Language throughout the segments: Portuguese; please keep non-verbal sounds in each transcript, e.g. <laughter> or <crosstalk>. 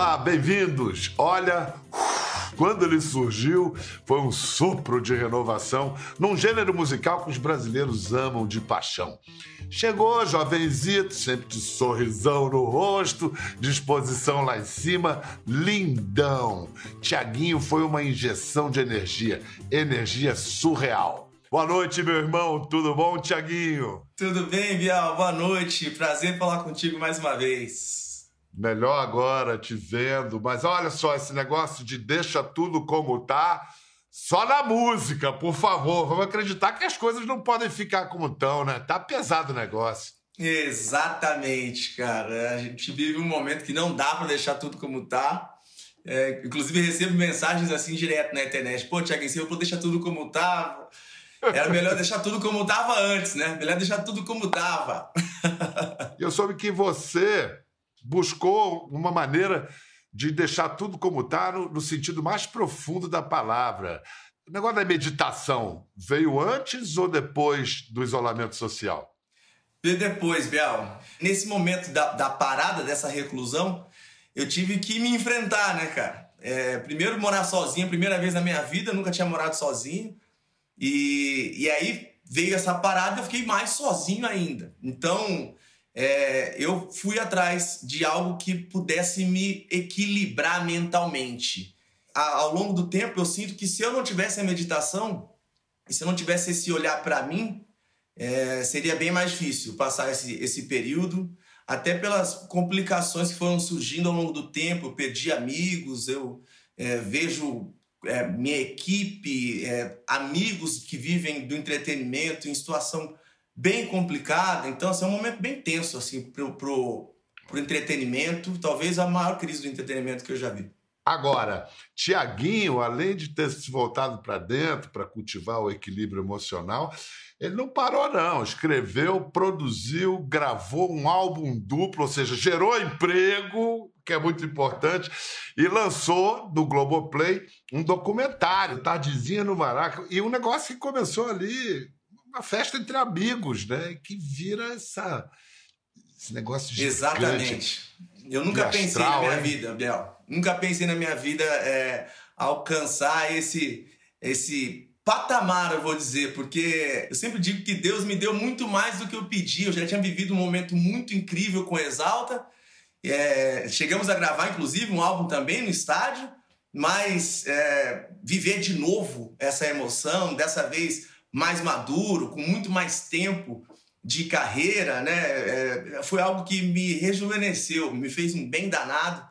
Olá, bem-vindos. Olha, quando ele surgiu, foi um sopro de renovação num gênero musical que os brasileiros amam de paixão. Chegou, jovenzito, sempre de sorrisão no rosto, disposição lá em cima, lindão. Tiaguinho foi uma injeção de energia, energia surreal. Boa noite, meu irmão, tudo bom, Tiaguinho? Tudo bem, Bial? Boa noite, prazer falar contigo mais uma vez. Melhor agora te vendo, mas olha só esse negócio de deixa tudo como tá só na música, por favor. Vamos acreditar que as coisas não podem ficar como estão, né? Tá pesado o negócio. Exatamente, cara. A gente vive um momento que não dá para deixar tudo como tá. É, inclusive, recebo mensagens assim direto na internet. Pô, Tiago, se eu vou deixar tudo como tava. Era melhor deixar tudo como tava antes, né? Melhor deixar tudo como tava. <laughs> eu soube que você buscou uma maneira de deixar tudo como está no, no, sentido mais profundo da palavra. O negócio da meditação veio antes ou depois do isolamento social? Veio depois, Biel. Nesse momento da, da parada dessa reclusão, eu tive que me enfrentar, né, cara? É, primeiro morar sozinho, primeira vez na minha vida, nunca tinha morado sozinho. E, e aí veio essa parada eu fiquei mais sozinho ainda. Então, é, eu fui atrás de algo que pudesse me equilibrar mentalmente. A, ao longo do tempo, eu sinto que se eu não tivesse a meditação, e se eu não tivesse esse olhar para mim, é, seria bem mais difícil passar esse, esse período, até pelas complicações que foram surgindo ao longo do tempo. Eu perdi amigos, eu é, vejo é, minha equipe, é, amigos que vivem do entretenimento em situação bem complicada. Então, assim, é um momento bem tenso assim, pro, pro, pro entretenimento. Talvez a maior crise do entretenimento que eu já vi. Agora, Tiaguinho, além de ter se voltado para dentro para cultivar o equilíbrio emocional, ele não parou, não. Escreveu, produziu, gravou um álbum duplo, ou seja, gerou emprego, que é muito importante, e lançou no Globoplay um documentário, Tardezinha no Maraca, e um negócio que começou ali uma festa entre amigos, né? Que vira essa, esse negócio de Exatamente. Eu nunca astral, pensei na minha vida, Biel. Nunca pensei na minha vida é, alcançar esse, esse patamar, eu vou dizer, porque eu sempre digo que Deus me deu muito mais do que eu pedi. Eu já tinha vivido um momento muito incrível com Exalta. É, chegamos a gravar, inclusive, um álbum também no estádio, mas é, viver de novo essa emoção, dessa vez mais maduro, com muito mais tempo de carreira, né? É, foi algo que me rejuvenesceu, me fez um bem danado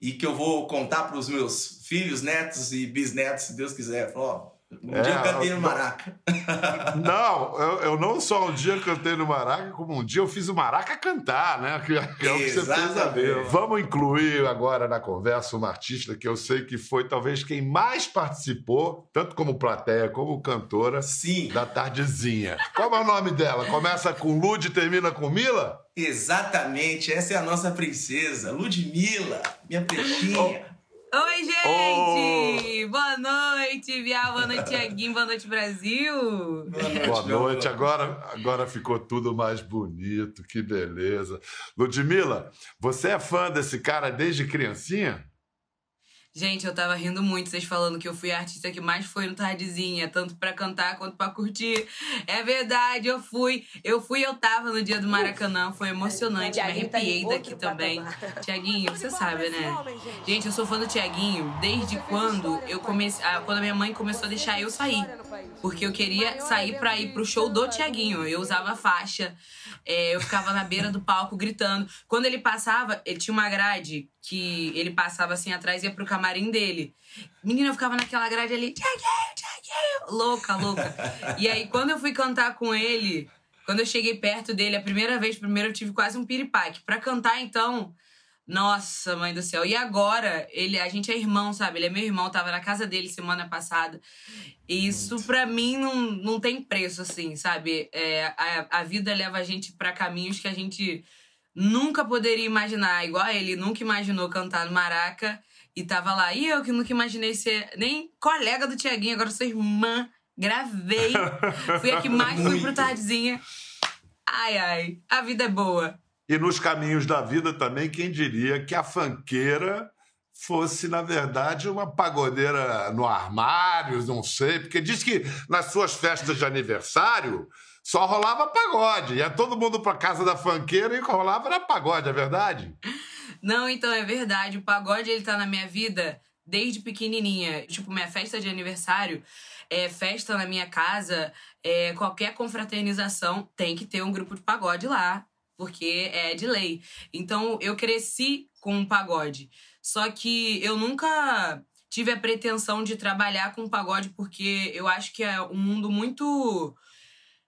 e que eu vou contar para os meus filhos, netos e bisnetos, se Deus quiser. Falou, um é, dia eu cantei no Maraca. <laughs> Não, eu, eu, não só um dia cantei no Maraca, como um dia eu fiz o Maraca cantar, né? Que, que é o que você fez a ver. Vamos incluir agora na conversa uma artista que eu sei que foi talvez quem mais participou, tanto como plateia como cantora, Sim. da Tardezinha. Qual é o nome dela? Começa com Lud e termina com Mila? Exatamente, essa é a nossa princesa, Ludmilla, minha pretinha. Oh. Oi, gente! Oh. Boa noite, Bial. Boa noite, Tiaguinho. Boa noite, Brasil. Boa noite. Boa noite. Agora, agora ficou tudo mais bonito. Que beleza. Ludmilla, você é fã desse cara desde criancinha? Gente, eu tava rindo muito vocês falando que eu fui a artista que mais foi no Tardezinha, tanto para cantar quanto para curtir. É verdade, eu fui. Eu fui eu tava no dia do Maracanã, foi emocionante, me arrepiei daqui também. Tiaguinho, você sabe, né? Gente, eu sou fã do Tiaguinho desde quando eu comecei, quando a minha mãe começou a deixar eu sair. Porque eu queria sair para ir pro show do Tiaguinho. Eu usava faixa, é, eu ficava na beira do palco gritando. Quando ele passava, ele tinha uma grade que ele passava assim atrás e ia pro camarim dele. Menina, eu ficava naquela grade ali, louca, louca. E aí, quando eu fui cantar com ele, quando eu cheguei perto dele, a primeira vez, primeiro eu tive quase um piripaque. Pra cantar, então, nossa, mãe do céu. E agora, ele, a gente é irmão, sabe? Ele é meu irmão, tava na casa dele semana passada. E isso, para mim, não, não tem preço, assim, sabe? É, a, a vida leva a gente para caminhos que a gente nunca poderia imaginar. Igual ele nunca imaginou cantar no Maraca e tava lá. E eu que nunca imaginei ser nem colega do Tiaguinho, agora sou irmã. Gravei. <laughs> Fui a que mais fui pro Tardezinha. Ai, ai. A vida é boa. E nos caminhos da vida também, quem diria que a fanqueira fosse, na verdade, uma pagodeira no armário, não sei, porque diz que nas suas festas de aniversário só rolava pagode. Ia todo mundo pra casa da fanqueira e rolava era pagode, é verdade? Não, então é verdade. O pagode ele tá na minha vida desde pequenininha. Tipo, minha festa de aniversário, é, festa na minha casa, é, qualquer confraternização tem que ter um grupo de pagode lá, porque é de lei. Então eu cresci com um pagode. Só que eu nunca tive a pretensão de trabalhar com pagode porque eu acho que é um mundo muito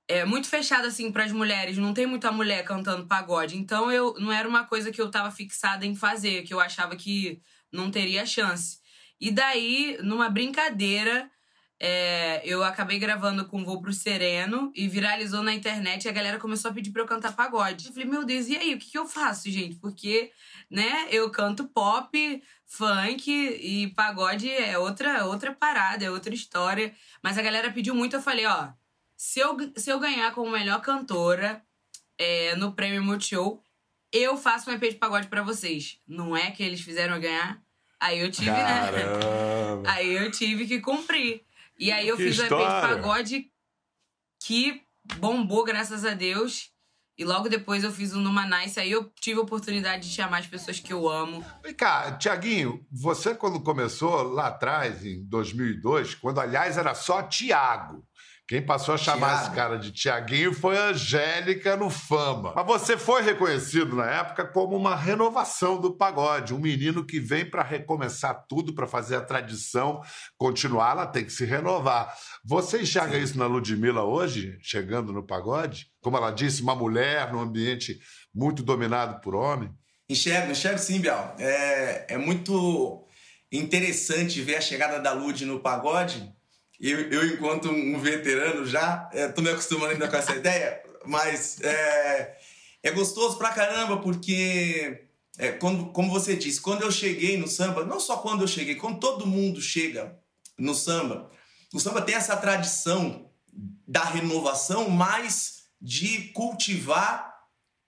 é muito fechado assim para as mulheres, não tem muita mulher cantando pagode. Então eu não era uma coisa que eu tava fixada em fazer, que eu achava que não teria chance. E daí, numa brincadeira, é, eu acabei gravando com Voo pro Sereno e viralizou na internet e a galera começou a pedir pra eu cantar pagode. Eu falei, meu Deus, e aí? O que, que eu faço, gente? Porque, né, eu canto pop, funk e pagode é outra, outra parada, é outra história. Mas a galera pediu muito, eu falei, ó, se eu, se eu ganhar como melhor cantora é, no Prêmio Multishow, eu faço um EP de pagode para vocês. Não é que eles fizeram eu ganhar? Aí eu tive? Caramba. né? Aí eu tive que cumprir. E aí eu Que fiz o EP de pagode que bombou, graças a Deus. E logo depois eu fiz o Numa Nice. Aí eu tive a oportunidade de chamar as pessoas que eu amo. Vem cá, Tiaguinho, você quando começou lá atrás, em 2002, quando aliás era só Tiago. Quem passou a chamar Thiago. esse cara de Tiaguinho foi a Angélica no Fama. Mas você foi reconhecido na época como uma renovação do pagode, um menino que vem para recomeçar tudo, para fazer a tradição continuar, ela tem que se renovar. Você enxerga isso na Ludmilla hoje, chegando no pagode? Como ela disse, uma mulher num ambiente muito dominado por homem? Enxergo, enxergo sim, Bial. É, é muito interessante ver a chegada da Lud no pagode. Eu, eu enquanto um veterano já, é, tô me acostumando ainda com essa ideia, mas é, é gostoso pra caramba, porque, é, quando, como você disse, quando eu cheguei no samba, não só quando eu cheguei, quando todo mundo chega no samba, o samba tem essa tradição da renovação, mas de cultivar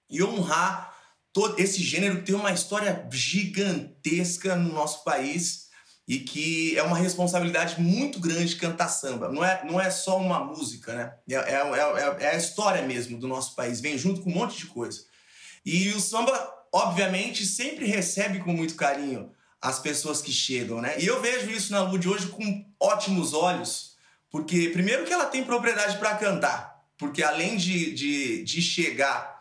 e honrar todo esse gênero que tem uma história gigantesca no nosso país e que é uma responsabilidade muito grande cantar samba. Não é, não é só uma música, né? É, é, é, é a história mesmo do nosso país, vem junto com um monte de coisa. E o samba, obviamente, sempre recebe com muito carinho as pessoas que chegam, né? E eu vejo isso na Lud hoje com ótimos olhos, porque, primeiro, que ela tem propriedade para cantar, porque além de, de, de chegar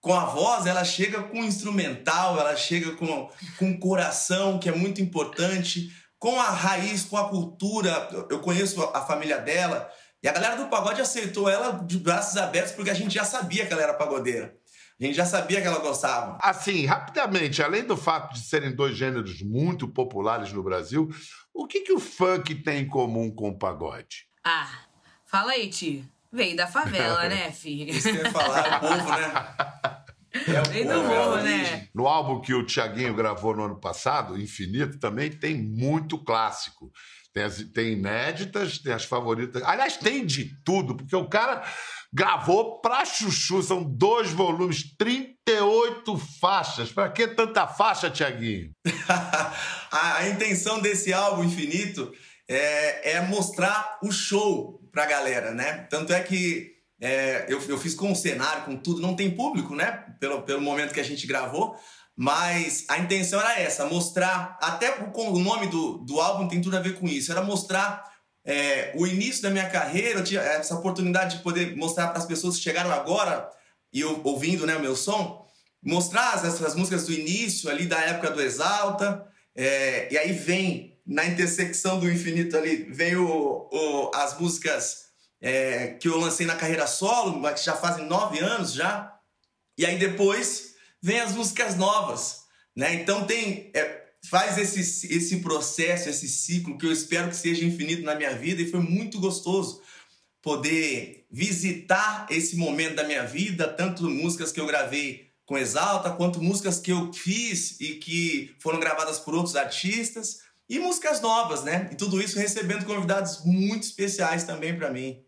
com a voz, ela chega com instrumental, ela chega com, com coração, que é muito importante, com a raiz, com a cultura. Eu- conheço a família dela, e a galera do pagode aceitou ela de braços abertos, porque a gente já sabia que ela era pagodeira. A gente já sabia que ela gostava. Assim, rapidamente, além do fato de serem dois gêneros muito populares no Brasil, o que, que o funk tem em comum com o pagode? Ah, fala aí, Ti. Veio da favela, né, filho? Isso que eu ia falar, é o povo, né? <laughs> É é né? No álbum que o Tiaguinho gravou no ano passado, Infinito, também tem muito clássico. Tem, as, tem inéditas, tem as favoritas. Aliás, tem de tudo, porque o cara gravou pra chuchu, são dois volumes, 38 faixas. Pra que tanta faixa, Tiaguinho? <laughs> a, a intenção desse álbum Infinito é, é mostrar o show pra galera, né? Tanto é que é, eu, eu fiz com o cenário, com tudo, não tem público, né? Pelo, pelo momento que a gente gravou, mas a intenção era essa, mostrar, até o, o nome do, do álbum tem tudo a ver com isso, era mostrar é, o início da minha carreira, eu tinha essa oportunidade de poder mostrar para as pessoas que chegaram agora e eu, ouvindo né, o meu som, mostrar as- essas músicas do início ali da época do Exalta, é, e aí vem na intersecção do infinito ali, vem o, o- as músicas é, que eu lancei na carreira solo, que já fazem nove anos já, e aí depois vem as músicas novas, né? Então tem é, faz esse, esse processo, esse ciclo que eu espero que seja infinito na minha vida e foi muito gostoso poder visitar esse momento da minha vida, tanto músicas que eu gravei com Exalta, quanto músicas que eu fiz e que foram gravadas por outros artistas e músicas novas, né? E tudo isso recebendo convidados muito especiais também para mim.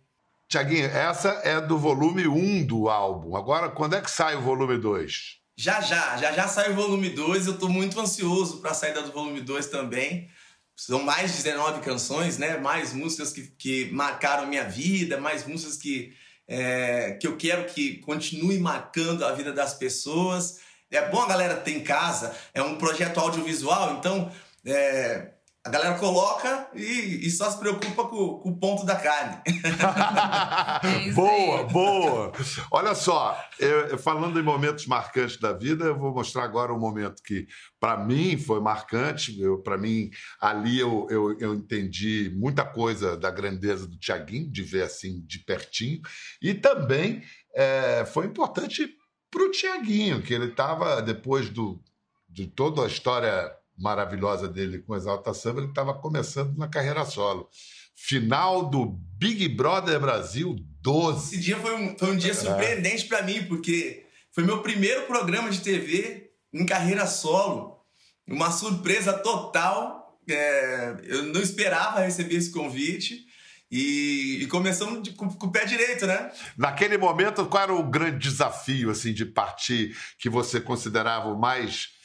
Tiaguinho, essa é do volume 1 do álbum. Agora, quando é que sai o volume 2? Já já, já já sai o volume 2. Eu tô muito ansioso para a saída do volume 2 também. São mais de 19 canções, né? Mais músicas que, que marcaram minha vida, mais músicas que, é, que eu quero que continue marcando a vida das pessoas. É bom a galera ter em casa, é um projeto audiovisual, então é, a galera coloca e, e, só se preocupa com, com o ponto da carne. <laughs> Boa, boa. Olha só, eu, falando em momentos marcantes da vida, eu vou mostrar agora um momento que, para mim, foi marcante. Para mim, ali eu, eu, eu, entendi muita coisa da grandeza do Tiaguinho, de ver assim de pertinho. E também é, foi importante para o Tiaguinho, que ele estava, depois do, de toda a história maravilhosa dele com Exalta Samba, ele estava começando na carreira solo. Final do Big Brother Brasil 12. Esse dia foi um, foi um dia surpreendente para mim, porque foi meu primeiro programa de TV em carreira solo. Uma surpresa total. É, eu não esperava receber esse convite. E, e começamos de, com, com, o pé direito, né? Naquele momento, qual era o grande desafio assim de partir que você considerava o mais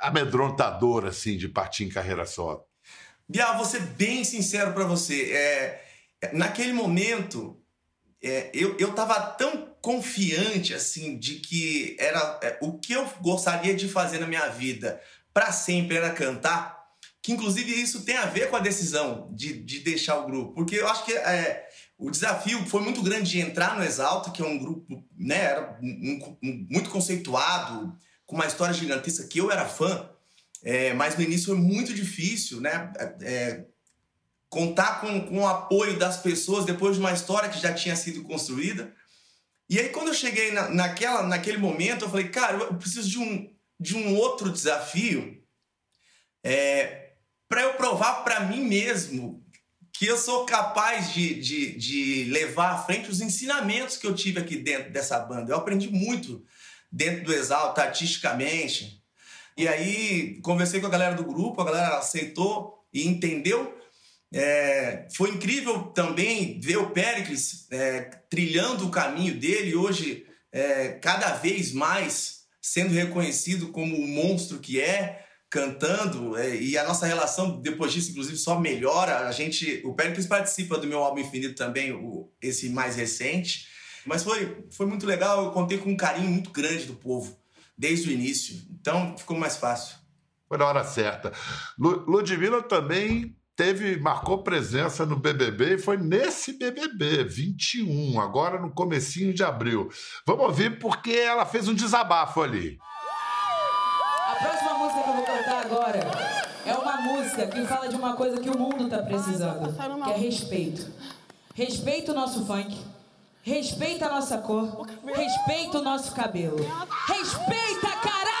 amedrontador assim de partir em carreira solo? Bial, vou ser bem sincero para você. É, naquele momento, é, eu, eu tava tão confiante assim de que era é, o que eu gostaria de fazer na minha vida para sempre era cantar, que inclusive isso tem a ver com a decisão de, de deixar o grupo, porque eu acho que é, o desafio foi muito grande de entrar no Exalta, que é um grupo, né, era um, um, muito conceituado, com uma história gigantesca que eu era fã, é, mas no início foi muito difícil, né? É, contar com, com o apoio das pessoas depois de uma história que já tinha sido construída. E aí, quando eu cheguei na, naquela, naquele momento, eu falei, cara, eu preciso de um, de um outro desafio é, para eu provar para mim mesmo que eu sou capaz de, de, de levar à frente os ensinamentos que eu tive aqui dentro dessa banda. Eu aprendi muito dentro do Exalta artisticamente. E aí conversei com a galera do grupo, a galera aceitou e entendeu. É, foi incrível também ver o Pericles é, trilhando o caminho dele hoje, é, cada vez mais sendo reconhecido como o monstro que é, cantando, é, e a nossa relação depois disso, inclusive, só melhora. A gente, o Pericles participa do meu álbum Infinito também, o, esse mais recente. Mas foi, foi muito legal, eu contei com um carinho muito grande do povo, desde o início. Então ficou mais fácil. Foi na hora certa. Ludmilla também teve, marcou presença no BBB e foi nesse BBB, 21, agora no comecinho de abril. Vamos ouvir porque ela fez um desabafo ali. A próxima música que eu vou cantar agora é uma música que fala de uma coisa que o mundo está precisando, que é respeito. Respeita o nosso funk Respeita a nossa cor. Respeita o nosso cabelo. Respeita, cara!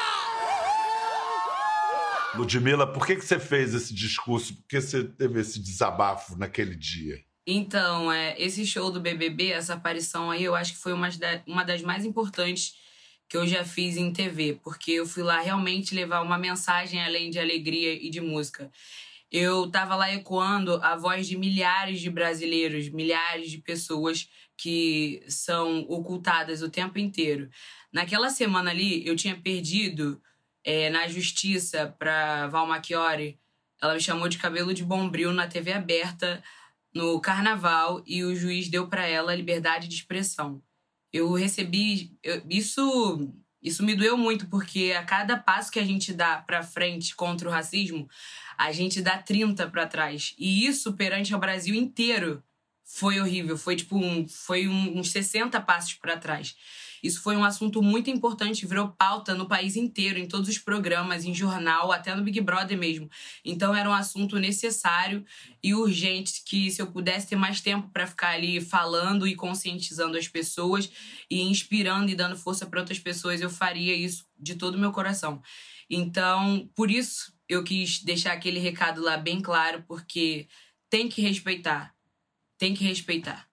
Ludmilla, por que, que você fez esse discurso? Por que você teve esse desabafo naquele dia? Então, é, esse show do BBB, essa aparição aí, eu acho que foi uma, uma das mais importantes que eu já fiz em TV, porque eu fui lá realmente levar uma mensagem além de alegria e de música. Eu estava lá ecoando a voz de milhares de brasileiros, milhares de pessoas que são ocultadas o tempo inteiro. Naquela semana ali, eu tinha perdido é, na justiça para Val Machiori. Ela me chamou de cabelo de bombril na TV aberta no carnaval e o juiz deu para ela liberdade de expressão. Eu recebi eu, isso isso me doeu muito porque a cada passo que a gente dá para frente contra o racismo, a gente dá 30 para trás. E isso perante o Brasil inteiro foi horrível. Foi tipo um, foi um, uns 60 passos para trás. Isso foi um assunto muito importante, virou pauta no país inteiro, em todos os programas, em jornal, até no Big Brother mesmo. Então era um assunto necessário e urgente que se eu pudesse ter mais tempo para ficar ali falando e conscientizando as pessoas e inspirando e dando força para outras pessoas, eu faria isso de todo o meu coração. Então, por isso eu quis deixar aquele recado lá bem claro, porque tem que respeitar tem que respeitar.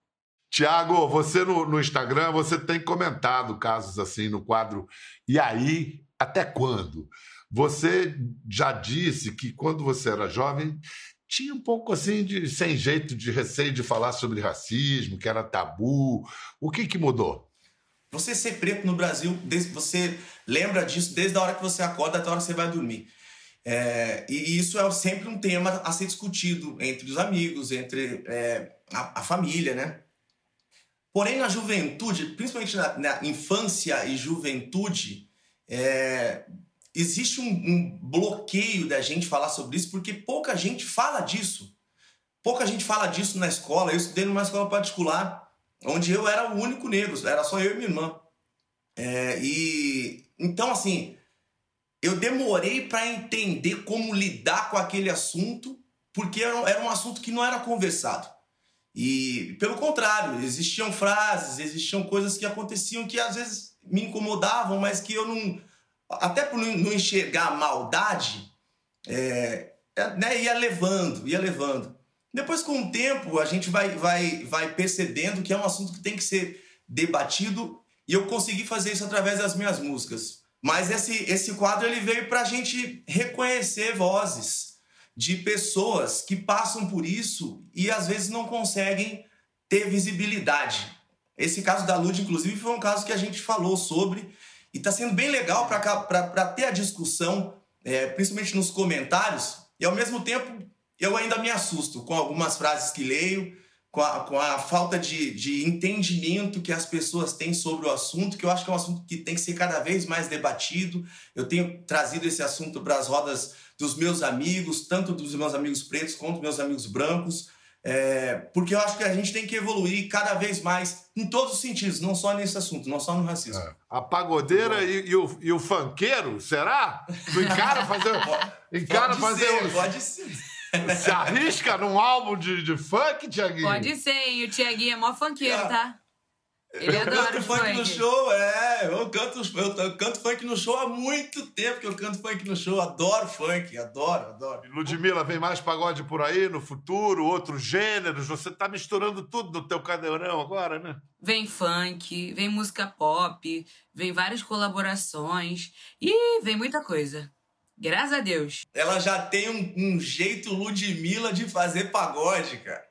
Tiago, você no, no, Instagram, você tem comentado casos assim no quadro E aí, até quando? Você já disse que quando você era jovem tinha um pouco assim de sem jeito de receio de falar sobre racismo, que era tabu. O que que mudou? Você ser preto no Brasil, você lembra disso desde a hora que você acorda até a hora que você vai dormir. É, e isso é sempre um tema a ser discutido entre os amigos, entre é, a, a, família, né? Porém, na juventude, principalmente na, na infância e juventude, é, existe um, um, bloqueio da gente falar sobre isso porque pouca gente fala disso. Pouca gente fala disso na escola. Eu estudei numa escola particular onde eu era o único negro, era só eu e minha irmã. É, e então assim, eu demorei para entender como lidar com aquele assunto, porque era, era um assunto que não era conversado. E pelo contrário, existiam frases, existiam coisas que aconteciam que às vezes me incomodavam, mas que eu não até por não enxergar a maldade, é, é, né, ia levando, ia levando. Depois, com o tempo, a gente vai, vai, vai percebendo que é um assunto que tem que ser debatido e eu consegui fazer isso através das minhas músicas. Mas esse, esse quadro ele veio para a gente reconhecer vozes de pessoas que passam por isso e às vezes não conseguem ter visibilidade. Esse caso da Lud, inclusive, foi um caso que a gente falou sobre e está sendo bem legal para ter a discussão, é, principalmente nos comentários, e ao mesmo tempo eu ainda me assusto com algumas frases que leio, com a, com a falta de, de entendimento que as pessoas têm sobre o assunto, que eu acho que é um assunto que tem que ser cada vez mais debatido. Eu tenho trazido esse assunto para as rodas dos meus amigos, tanto dos meus amigos pretos quanto dos meus amigos brancos, é, porque eu acho que a gente tem que evoluir cada vez mais em todos os sentidos, não só nesse assunto, não só no racismo. É. A pagodeira e, e, o, e o funkeiro, será? Tu encara fazer. <laughs> encara pode fazer. Ser, pode ser. Se arrisca num álbum de, de funk, Tiaguinho? Pode ser, e o Tiaguinho é mó funkeiro, tá? Ele eu adora canto funk, no show, é. Eu canto, eu, canto funk no show há muito tempo que eu canto funk no show. Adoro funk, adoro, adoro. Ludmilla, vem mais pagode por aí no futuro, outros gêneros. Você tá misturando tudo no teu cadeirão agora, né? Vem funk, vem música pop, vem várias colaborações e vem muita coisa. Graças a Deus. Ela já tem um, um jeito Ludmilla de fazer pagode, cara.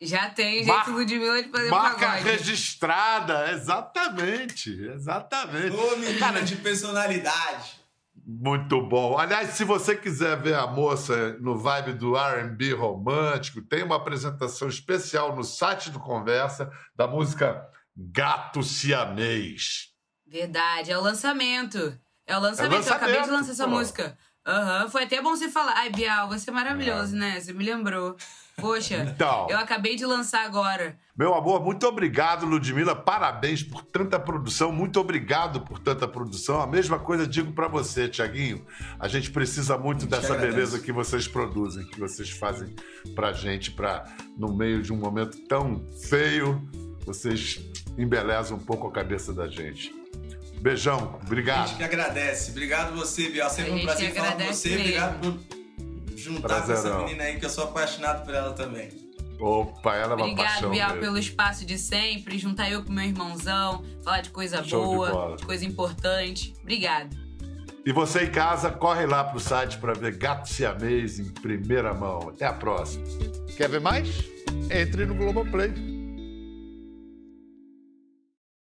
Já tem jeito Mar Ludmilla de fazer Marca pagode. registrada, exatamente, exatamente. Ô, menina Cara, de personalidade. Muito bom. Aliás, se você quiser ver a moça no vibe do R&B romântico, tem uma apresentação especial no site do Conversa da música Gato Siamês. Verdade, é o lançamento. É o lançamento, é o lançamento eu acabei de lançar essa música. Aham, uhum. foi até bom você falar. Ai, Bial, você é maravilhoso, é. né? Você me lembrou. Poxa, <laughs> então, eu acabei de lançar agora. Meu amor, muito obrigado, Ludmilla. Parabéns por tanta produção. Muito obrigado por tanta produção. A mesma coisa digo para você, Tiaguinho. A gente precisa muito dessa beleza que vocês produzem, que vocês fazem pra gente, pra, no meio de um momento tão feio, vocês embelezam um pouco a cabeça da gente. Beijão, obrigado. A gente que agradece. Obrigado você, Biel. Sempre um prazer falar com você. Mesmo. Obrigado por juntar Prazerão. com essa menina aí, que eu sou apaixonado por ela também. Opa, ela é uma Obrigado, paixão Bial, mesmo. pelo espaço de sempre, juntar eu com meu irmãozão, falar de coisa Show boa, de, de, coisa importante. Obrigado. E você em casa, corre lá pro site para ver Gato Siamês em primeira mão. Até a próxima. Quer ver mais? Entre no Globoplay.